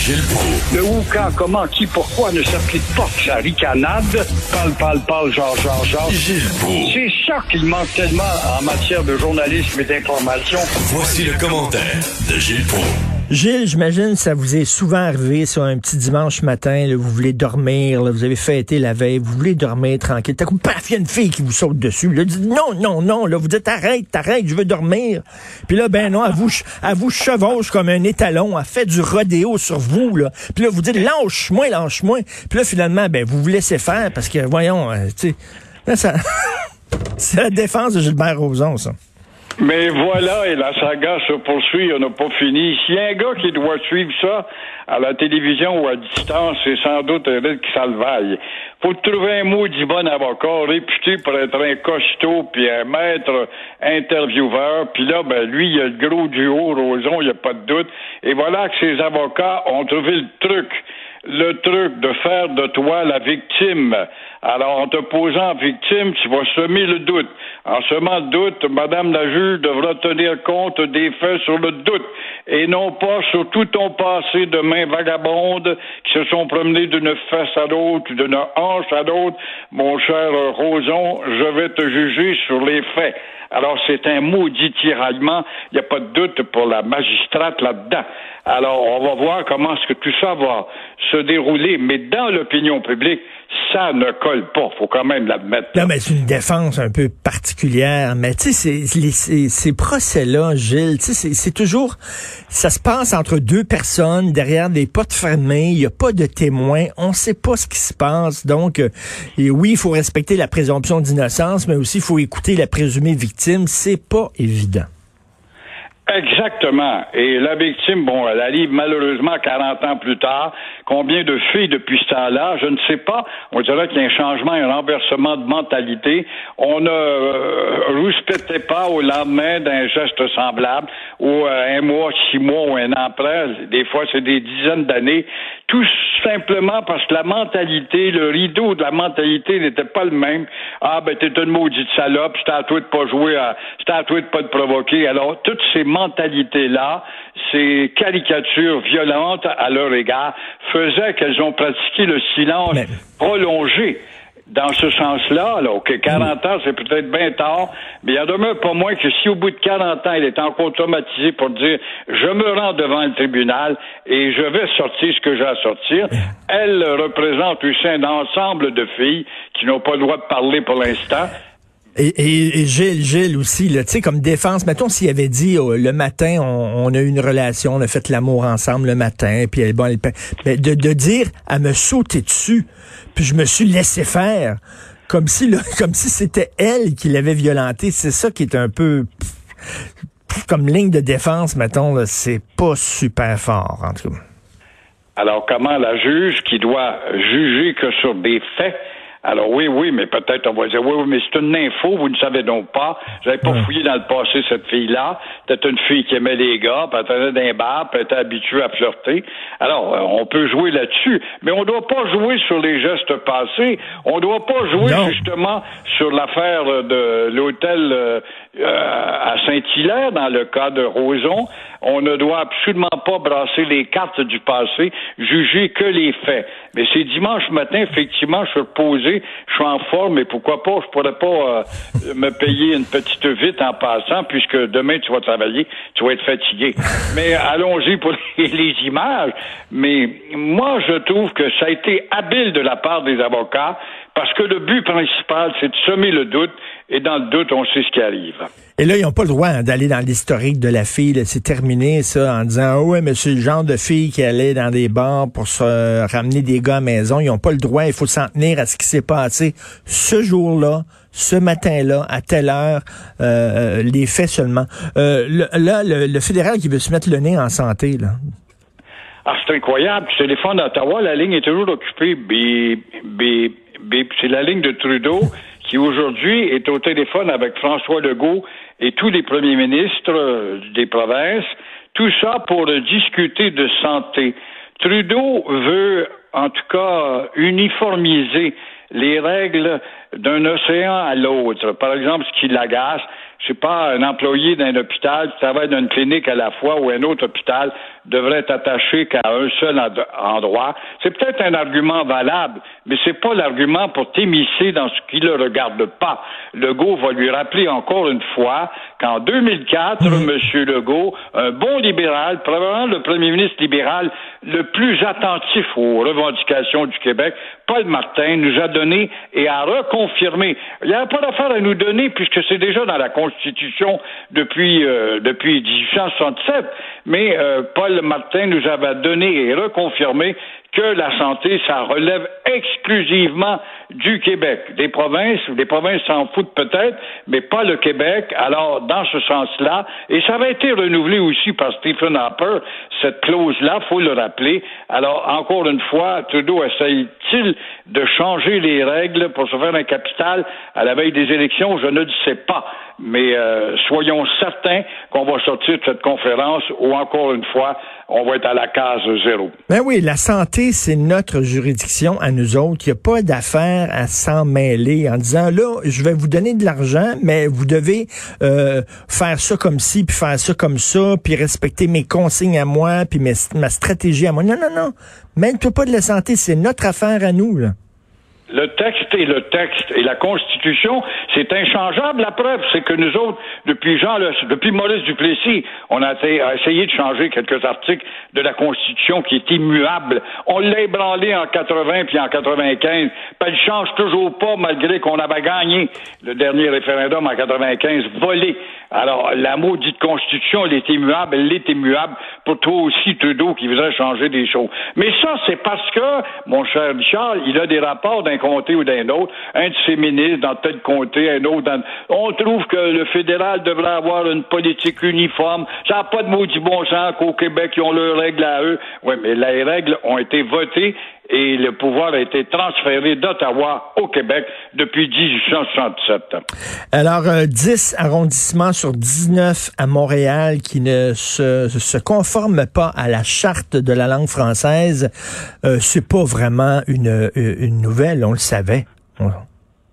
Gilles Proulx. Le où, quand, comment, qui, pourquoi ne s'applique pas que sa ricanade? Parle, parle, parle, genre, genre, genre. Gilles Proulx. C'est ça qu'il manque tellement en matière de journalisme et d'information. Voici le commentaire de Gilles Proulx. Gilles, j'imagine ça vous est souvent arrivé sur un petit dimanche matin, vous voulez dormir, vous avez fêté la veille, vous voulez dormir tranquille. T'as comme paf, il y a une fille qui vous saute dessus. Là, dites non, non, non, là, vous dites arrête, arrête, je veux dormir. Puis là, ben non, elle vous, chevauche comme un étalon, elle fait du rodéo sur vous, là. Puis là, vous dites lâche-moi, lâche-moi. Puis là, finalement, ben vous vous laissez faire parce que, voyons, euh, tu sais, ça... C'est la défense de Gilbert Rozon, ça. Mais voilà, et la saga se poursuit, on n'a pas fini. S'il y a un gars qui doit suivre ça à la télévision ou à distance, c'est sans doute Eric Salvaille. Faut trouver un maudit bon avocat, réputé pour être un costaud, puis un maître intervieweur. Puis là, ben lui, il a le gros duo, Roson, il n'y a pas de doute. Et voilà que ces avocats ont trouvé le truc le truc de faire de toi la victime. Alors, en te posant victime, tu vas semer le doute. En semant le doute, Madame la juge devra tenir compte des faits sur le doute et non pas sur tout ton passé de mains vagabondes qui se sont promenés d'une fesse à l'autre, d'une hanche à l'autre. Mon cher Roson, je vais te juger sur les faits. Alors, c'est un maudit tiraillement. Il n'y a pas de doute pour la magistrate là-dedans. Alors, on va voir comment est-ce que tout ça va se dérouler. Mais dans l'opinion publique, ça ne colle pas. Faut quand même l'admettre. Non, mais c'est une défense un peu particulière. Mais tu sais, ces, procès-là, Gilles, c'est toujours, ça se passe entre deux personnes derrière des portes fermées. Il n'y a pas de témoins. On sait pas ce qui se passe. Donc, euh, et oui, il faut respecter la présomption d'innocence, mais aussi il faut écouter la présumée victime. C'est pas évident. Exactement. Et la victime, bon, elle arrive malheureusement 40 ans plus tard. Combien de filles depuis ce temps-là? Je ne sais pas. On dirait qu'il y a un changement, un renversement de mentalité. On ne euh, pas au lendemain d'un geste semblable ou euh, un mois, six mois ou un an après. Des fois, c'est des dizaines d'années. Tout simplement parce que la mentalité, le rideau de la mentalité n'était pas le même. Ah, ben, t'es une maudite salope, c'est à toi de pas jouer, c'est à toi de pas te provoquer. Alors, toutes ces mentalité-là, ces caricatures violentes à leur égard, faisaient qu'elles ont pratiqué le silence prolongé. Dans ce sens-là, là, OK, 40 ans, c'est peut-être bien tard, mais il y en demeure pas moins que si au bout de 40 ans, il est encore traumatisé pour dire je me rends devant le tribunal et je vais sortir ce que j'ai à sortir, elle représente aussi un ensemble de filles qui n'ont pas le droit de parler pour l'instant, et, et, Gilles, Gilles aussi, tu sais, comme défense, mettons s'il avait dit oh, le matin, on, a eu une relation, on a fait l'amour ensemble le matin, puis bon, mais de, de dire à me sauter dessus, puis je me suis laissé faire, comme si comme si c'était elle qui l'avait violenté, c'est ça qui est un peu comme ligne de défense, mettons, c'est pas super fort en tout cas. Alors comment la juge qui doit juger que sur des faits alors oui, oui, mais peut-être on va dire oui, oui, mais c'est une info, vous ne savez donc pas. J'avais pas fouillé dans le passé cette fille-là. C'était une fille qui aimait les gars, était d'un bar, était habituée à flirter. Alors, euh, on peut jouer là-dessus, mais on ne doit pas jouer sur les gestes passés. On ne doit pas jouer justement sur l'affaire de l'hôtel euh, à Saint-Hilaire, dans le cas de Roson. On ne doit absolument pas brasser les cartes du passé, juger que les faits. Mais c'est dimanche matin, effectivement, je suis reposé, je suis en forme, et pourquoi pas, je pourrais pas euh, me payer une petite vite en passant, puisque demain tu vas travailler, tu vas être fatigué. Mais allons-y pour les images. Mais moi, je trouve que ça a été habile de la part des avocats, parce que le but principal, c'est de semer le doute, et dans le doute, on sait ce qui arrive. Et là, ils n'ont pas le droit hein, d'aller dans l'historique de la fille. C'est terminé, ça, en disant, oh, ouais, mais c'est le genre de fille qui allait dans des bars pour se ramener des gars à la maison. Ils n'ont pas le droit. Il faut s'en tenir à ce qui s'est passé ce jour-là, ce matin-là, à telle heure, euh, euh, les faits seulement. Euh, là, le, fédéral qui veut se mettre le nez en santé, là. Ah, c'est incroyable. Je téléphone d'Ottawa, la ligne est toujours occupée. C'est la ligne de Trudeau qui aujourd'hui est au téléphone avec François Legault et tous les premiers ministres euh, des provinces, tout ça pour discuter de santé. Trudeau veut en tout cas uniformiser les règles d'un océan à l'autre. Par exemple, ce qui l'agace, c'est pas un employé d'un hôpital qui travaille dans une clinique à la fois ou un autre hôpital devrait être attaché qu'à un seul endroit. C'est peut-être un argument valable, mais c'est pas l'argument pour t'émisser dans ce qui ne le regarde pas. Legault va lui rappeler encore une fois qu'en 2004, M. Legault, un bon libéral, probablement le premier ministre libéral le plus attentif aux revendications du Québec, Paul Martin, nous a donné et a reconfirmé. Il n'y a pas d'affaire à nous donner puisque c'est déjà dans la Constitution depuis, euh, depuis 1867, mais euh, Paul Martin nous avait donné et reconfirmé que la santé, ça relève exclusivement du Québec. Des provinces, des provinces s'en foutent peut-être, mais pas le Québec. Alors, dans ce sens-là, et ça avait été renouvelé aussi par Stephen Harper, cette clause-là, faut le rappeler. Alors, encore une fois, Trudeau essaye-t-il de changer les règles pour se faire un capital à la veille des élections? Je ne le sais pas. Mais euh, soyons certains qu'on va sortir de cette conférence où, encore une fois, on va être à la case zéro. Ben oui, la santé, c'est notre juridiction à nous autres. Il n'y a pas d'affaire à s'en mêler en disant, là, je vais vous donner de l'argent, mais vous devez euh, faire ça comme ci, puis faire ça comme ça, puis respecter mes consignes à moi, puis ma stratégie à moi. Non, non, non. Mêle-toi pas de la santé, c'est notre affaire à nous. Le texte est le texte et la Constitution, c'est inchangeable. La preuve, c'est que nous autres, depuis Jean, depuis Maurice Duplessis, on a, essayé de changer quelques articles de la Constitution qui est immuable. On l'a ébranlé en 80 puis en 95. Puis elle change toujours pas malgré qu'on avait gagné le dernier référendum en 95, volé. Alors, la maudite Constitution, elle est immuable, elle est immuable pour toi aussi, Trudeau, qui voudrait changer des choses. Mais ça, c'est parce que, mon cher Richard, il a des rapports d'un comté ou d'un autre, un de ses ministres dans tel comté, un autre dans... On trouve que le fédéral devrait avoir une politique uniforme. Ça n'a pas de maudit bon sens qu'au Québec, ils ont leurs règles à eux. Oui, mais les règles ont été votées et le pouvoir a été transféré d'Ottawa au Québec depuis 1867. Alors, 10 euh, arrondissements sur 19 à Montréal qui ne se, se conforment pas à la charte de la langue française, euh, c'est pas vraiment une, une nouvelle, on le savait.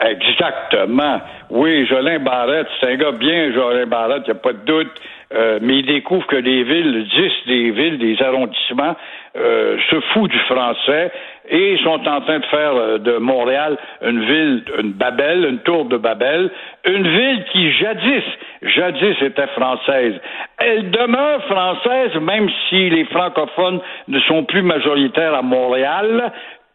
Exactement. Oui, Jolin Barrette, c'est un gars bien, Jolin Barrette, il n'y a pas de doute. Euh, mais il découvre que les villes, 10 des villes, des arrondissements, euh, se foutent du français et sont en train de faire euh, de Montréal une ville, une Babel, une tour de Babel, une ville qui jadis, jadis était française. Elle demeure française même si les francophones ne sont plus majoritaires à Montréal,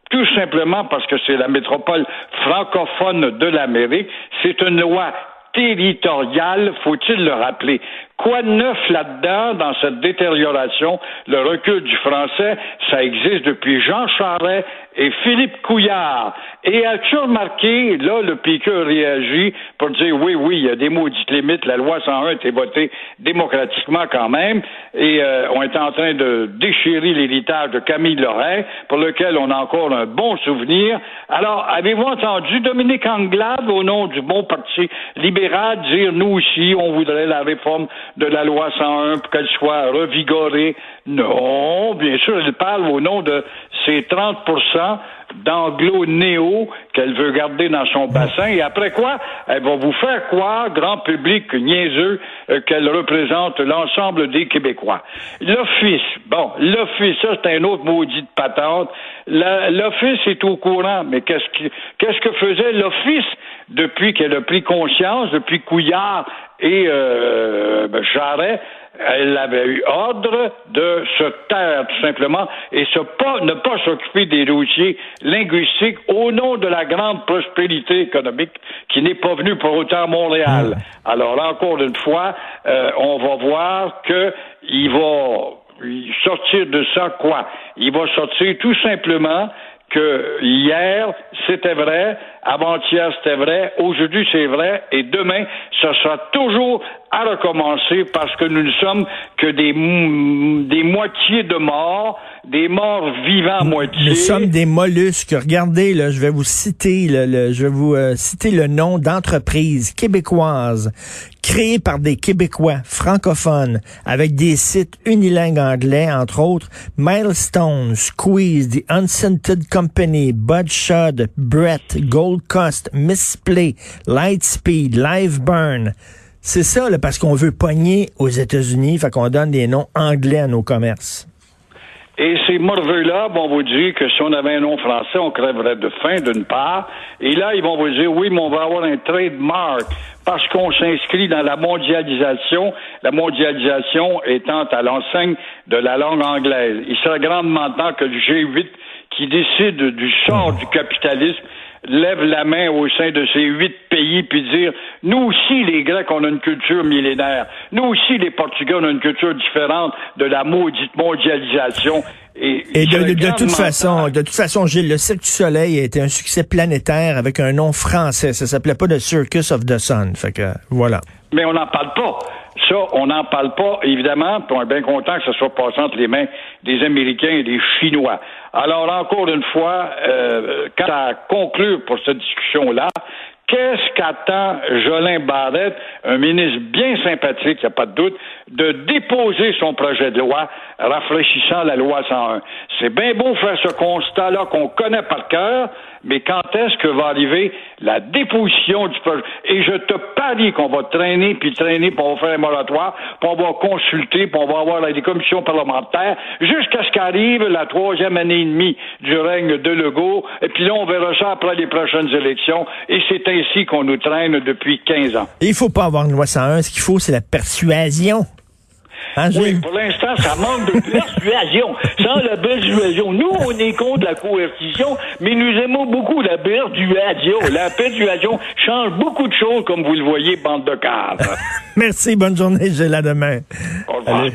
tout simplement parce que c'est la métropole francophone de l'Amérique. C'est une loi territoriale, faut-il le rappeler. Quoi de neuf là-dedans, dans cette détérioration? Le recul du français, ça existe depuis Jean Charest et Philippe Couillard. Et as-tu remarqué, là, le PQ réagit pour dire oui, oui, il y a des maudites limites, la loi 101 a été votée démocratiquement quand même, et euh, on est en train de déchirer l'héritage de Camille Lorrain, pour lequel on a encore un bon souvenir. Alors, avez-vous entendu Dominique Anglade, au nom du bon parti libéral, dire nous aussi, on voudrait la réforme de la loi 101 pour qu'elle soit revigorée. Non, bien sûr, elle parle au nom de ces 30% d'anglo-néo qu'elle veut garder dans son bassin. Et après quoi, elle va vous faire croire, grand public niaiseux, euh, qu'elle représente l'ensemble des Québécois. L'Office, bon, l'Office, ça c'est un autre maudit de patente. L'Office est au courant, mais qu'est-ce que, qu'est-ce que faisait l'Office depuis qu'elle a pris conscience, depuis Couillard et euh, ben, Jarret elle avait eu ordre de se taire tout simplement et pas, ne pas s'occuper des dossiers linguistiques au nom de la grande prospérité économique qui n'est pas venue pour autant à Montréal. Alors là, encore une fois, euh, on va voir qu'il va sortir de ça quoi? Il va sortir tout simplement que hier, c'était vrai, avant-hier, c'était vrai, aujourd'hui, c'est vrai, et demain, ce sera toujours à recommencer parce que nous ne sommes que des, des moitiés de morts, des morts vivants à moitié. Nous sommes des mollusques. Regardez, là, je vais vous citer, le, je vais vous euh, citer le nom d'entreprises québécoises créées par des Québécois francophones avec des sites unilingues anglais, entre autres Milestone, Squeeze, The Unscented Company, Bud Brett, Gold Coast, Misplay, Lightspeed, Live Burn. C'est ça, là, parce qu'on veut pogner aux États-Unis, fait qu'on donne des noms anglais à nos commerces. Et ces morveux-là vont vous dire que si on avait un nom français, on crèverait de faim, d'une part. Et là, ils vont vous dire, oui, mais on va avoir un trademark parce qu'on s'inscrit dans la mondialisation, la mondialisation étant à l'enseigne de la langue anglaise. Il serait grandement temps que le G8, qui décide du sort du capitalisme, lève la main au sein de ces huit pays puis dire nous aussi les Grecs on a une culture millénaire. Nous aussi les Portugais on a une culture différente de la maudite mondialisation et, de, toute façon, de toute façon, Gilles, le Cirque du Soleil a été un succès planétaire avec un nom français. Ça s'appelait pas The Circus of the Sun. Fait que, voilà. Mais on n'en parle pas. Ça, on n'en parle pas, évidemment, puis on est bien content que ça soit passé entre les mains des Américains et des Chinois. Alors, encore une fois, euh, quand à conclure pour cette discussion-là, qu'est-ce qu'attend Jolin Barrette, un ministre bien sympathique, il n'y a pas de doute, de déposer son projet de loi rafraîchissant la loi 101? C'est bien beau faire ce constat-là qu'on connaît par cœur, mais quand est-ce que va arriver la déposition du projet? Et je te parie qu'on va traîner, puis traîner, pour faire un moratoire, puis on va consulter, puis on va avoir des commissions parlementaires, jusqu'à ce qu'arrive la troisième année et demie du règne de Legault, et puis là, on verra ça après les prochaines élections, et c'est ainsi qu'on nous traîne depuis 15 ans. Il faut pas avoir une loi 101, ce qu'il faut, c'est la persuasion. Hein, oui, pour l'instant, ça manque de persuasion. Sans la persuasion, nous, on est contre la coercition, mais nous aimons beaucoup la persuasion. La persuasion change beaucoup de choses, comme vous le voyez, bande de cadres. Merci, bonne journée, j'ai la demain. Au revoir.